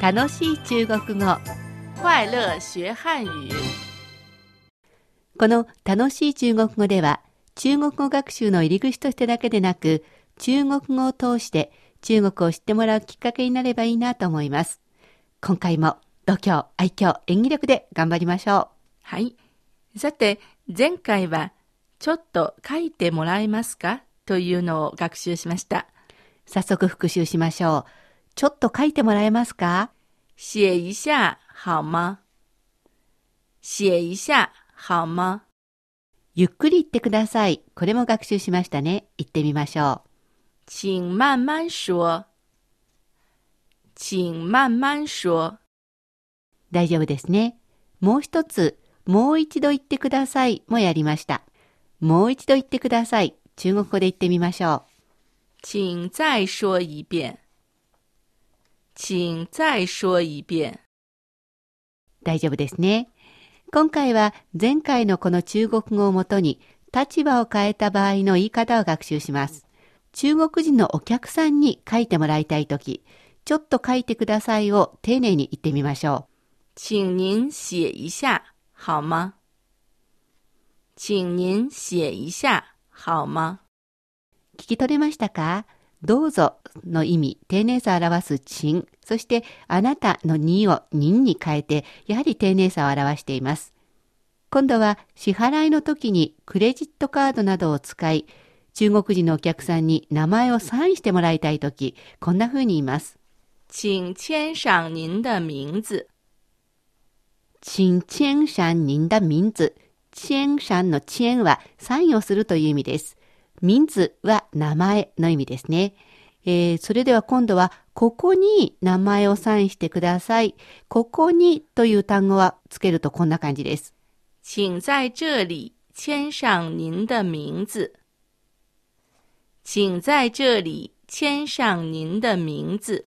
楽しい中国語快乐学汉语。この楽しい中国語では中国語学習の入り口としてだけでなく中国語を通して中国を知ってもらうきっかけになればいいなと思います。今回も度胸、愛嬌、演技力で頑張りましょはい。さて、前回は、ちょっと書いてもらえますか？というのを学習しました。う。早速復習しましょう。ちょっと書いてもらえますか？写一下好吗？写一下好吗？ゆっくり言ってください。これも学習しましたね。言ってみましょう。请慢慢说。请慢慢说。大丈夫ですね。もう一つ、もう一度言ってくださいもやりました。もう一度言ってください。中国語で言ってみましょ请再说一遍。请再说一遍。う。大丈夫ですね。今回は前回のこの中国語をもとに立場を変えた場合の言い方を学習します。中国人のお客さんに書いてもらいたいとき、ちょっと書いてくださいを丁寧に言ってみましょ请您写一下好吗？请您写一下好吗？う。聞き取れましたか？どうぞの意味、丁寧さを表すちん、そしてあなたのにをにんに変えて、やはり丁寧さを表しています。今度は支払いの時にクレジットカードなどを使い、中国人のお客さんに名前をサインしてもらいたい時、こんな風に言います。请签上您的名字。请签上您的名字。签上の签はサインをするという意味です。名字は名前の意味ですね。えーそれでは今度は、ここに名前をサインしてください。ここにという単語はつけるとこんな感じです。请在这里签上您的名字。请在这里签上您的名字。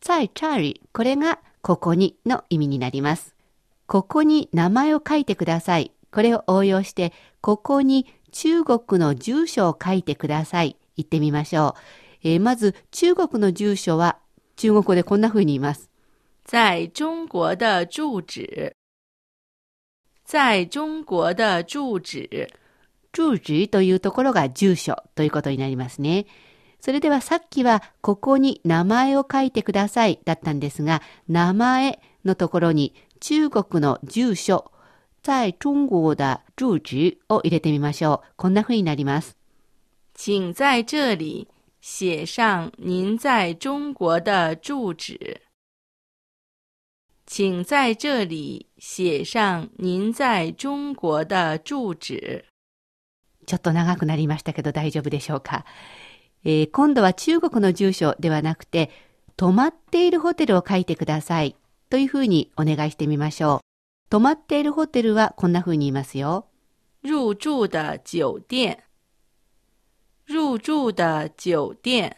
在这里、これがここにの意味になります。ここに名前を書いてください。これを応用して、ここに中国の住所を書いてください。言ってみましょう。えーまず、中国の住所は中国語でこんな風に言います。在中国的住址。在中国的住址。住址というところが住所ということになりますね。それではさっきはここに名前を書いてくださいだったんですが、名前のところに中国の住所、在中国的住址を入れてみましょう。こんな風になります。请在这里写上您在中国的住址。请在这里写上您在中国的住址。ちょっと長くなりましたけど大丈夫でしょうか。えー今度は中国の住所ではなくて、泊まっているホテルを書いてくださいというふうにお願いしてみましょう。泊まっているホテルはこんな風に言いますよ。入住的酒店。入住的酒店。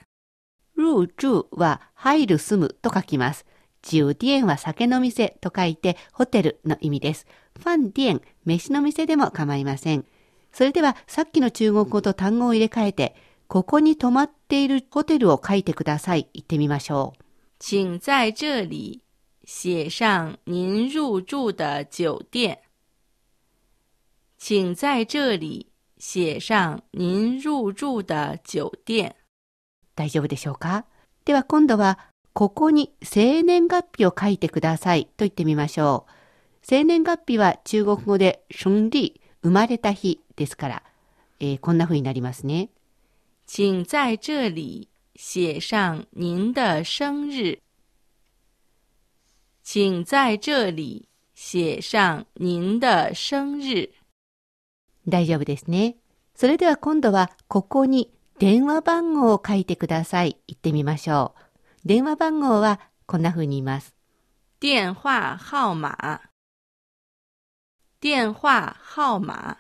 入住は入る住むと書きます。酒店は酒の店と書いてホテルの意味です。飯店、飯の店でも構いません。それではさっきの中国語と単語を入れ替えて、ここに泊まっているホテルを書いてください。言ってみましょう。请在这里写上您入住的酒店。请在这里写上您入住的酒店。大丈夫でしょうか？では今度は、ここに生年月日を書いてくださいと言ってみましょう。生年月日は中国語で春日、生まれた日ですから、えーこんな風になりますね。请在这里写上您的生日。请在这里写上您的生日。大丈夫ですね。それでは今度は、ここに電話番号を書いてください。言ってみましょう。電話番号はこんな風に言います。电话号码。電話号碼。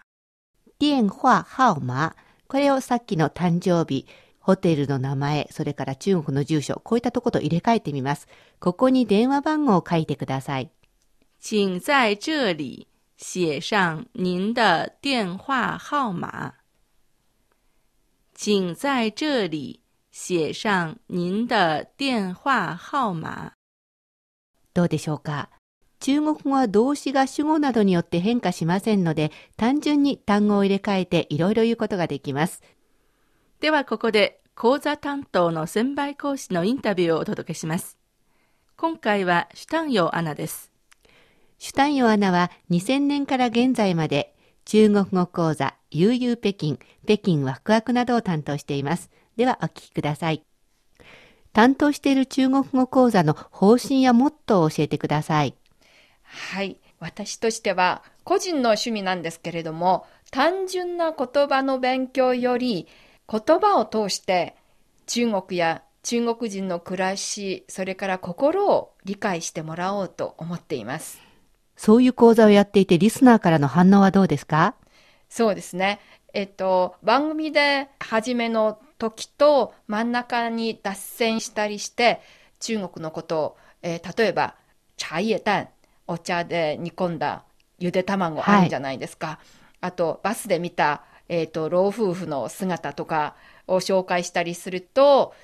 電話号碼。これをさっきの誕生日、ホテルの名前、それから中国の住所、こういったところと入れ替えてみます。ここに電話番号を書いてください。请在这里写上您的电话号码。请在这里写上您的电话号码。どうでしょうか？中国語は動詞が主語などによって変化しませんので、単純に単語を入れ替えていろいろ言うことができます。ではここで講座担当の先輩講師のインタビューをお届けします。今回はシュタンヨアナです。シュタンヨアナは2000年から現在まで中国語講座、悠々北京、北京ワクワクなどを担当しています。ではお聞きください。担当している中国語講座の方針やモットーを教えてください。はい。私としては個人の趣味なんですけれども、単純な言葉の勉強より言葉を通して中国や中国人の暮らし、それから心を理解してもらおうと思っています。そういう講座をやっていてリスナーからの反応はどうですか？そうですね。えっと、番組で初めの時と真ん中に脱線したりして、中国のことを、えー例えば、茶叶蛋、お茶で煮込んだゆで卵あるじゃないですか。あと、バスで見た、えっと、老夫婦の姿とかを紹介したりすると、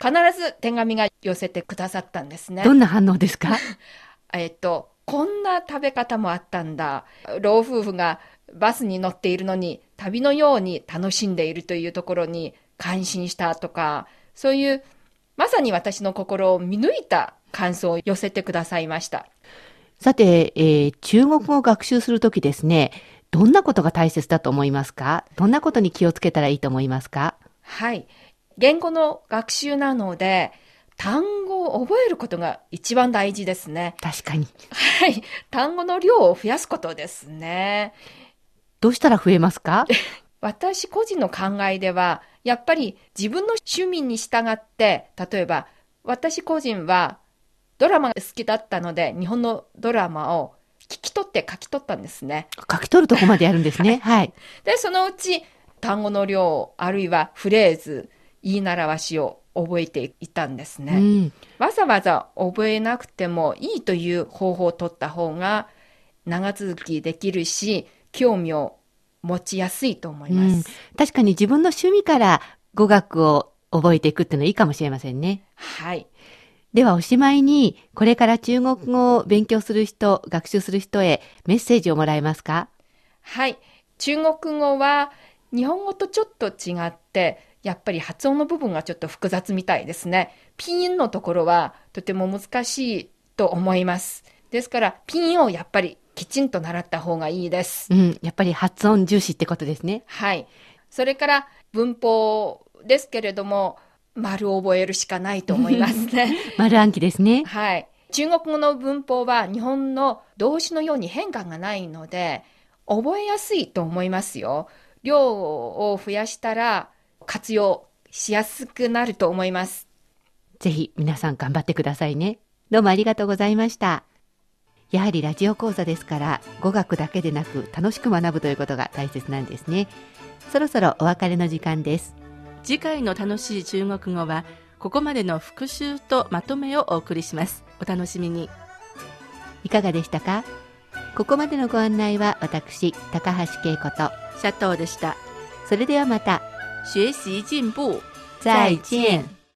必ず手紙が寄せてくださったんですね。どんな反応ですか？えっと、こんな食べ方もあったんだ。老夫婦がバスに乗っているのに旅のように楽しんでいるというところに感心したとか、そういうまさに私の心を見抜いた感想を寄せてくださいました。さて、えー中国語を学習するときですね、どんなことが大切だと思いますか？どんなことに気をつけたらいいと思いますか？はい。言語の学習なので、単語を覚えることが一番大事ですね。確かに。はい。単語の量を増やすことですね。どうしたら増えますか？私個人の考えでは、やっぱり自分の趣味に従って、例えば、私個人はドラマが好きだったので、日本のドラマを聞き取って書き取ったんですね。書き取るとこまでやるんですね。はい。で、そのうち単語の量、あるいはフレーズ、言い習わしを覚えていたんですね。うん。わざわざ覚えなくてもいいという方法を取った方が長続きできるし、興味を持ちやすいと思います。うん確かに自分の趣味から語学を覚えていくっていうのはいいかもしれませんね。はい。ではおしまいに、これから中国語を勉強する人、学習する人へメッセージをもらえますか？はい。中国語は日本語とちょっと違って、やっぱり発音の部分がちょっと複雑みたいですね。ピンのところはとても難しいと思います。ですから、ピンをやっぱりきちんと習った方がいいです。うん。やっぱり発音重視ってことですね。はい。それから文法ですけれども、丸を覚えるしかないと思いますね。丸暗記ですね。はい。中国語の文法は日本の動詞のように変化がないので、覚えやすいと思いますよ。量を増やしたら活用しやすくなると思います。ぜひ皆さん頑張ってくださいね。どうもありがとうございました。やはりラジオ講座ですから語学だけでなく楽しく学ぶということが大切なんですね。そろそろお別れの時間です。次回の楽しい中国語はここまでの復習とまとめをお送りします。お楽しみに。いかがでしたか？ここまでのご案内は私、高橋恵子と、シャトーでした。それではまた、学習進步。再见。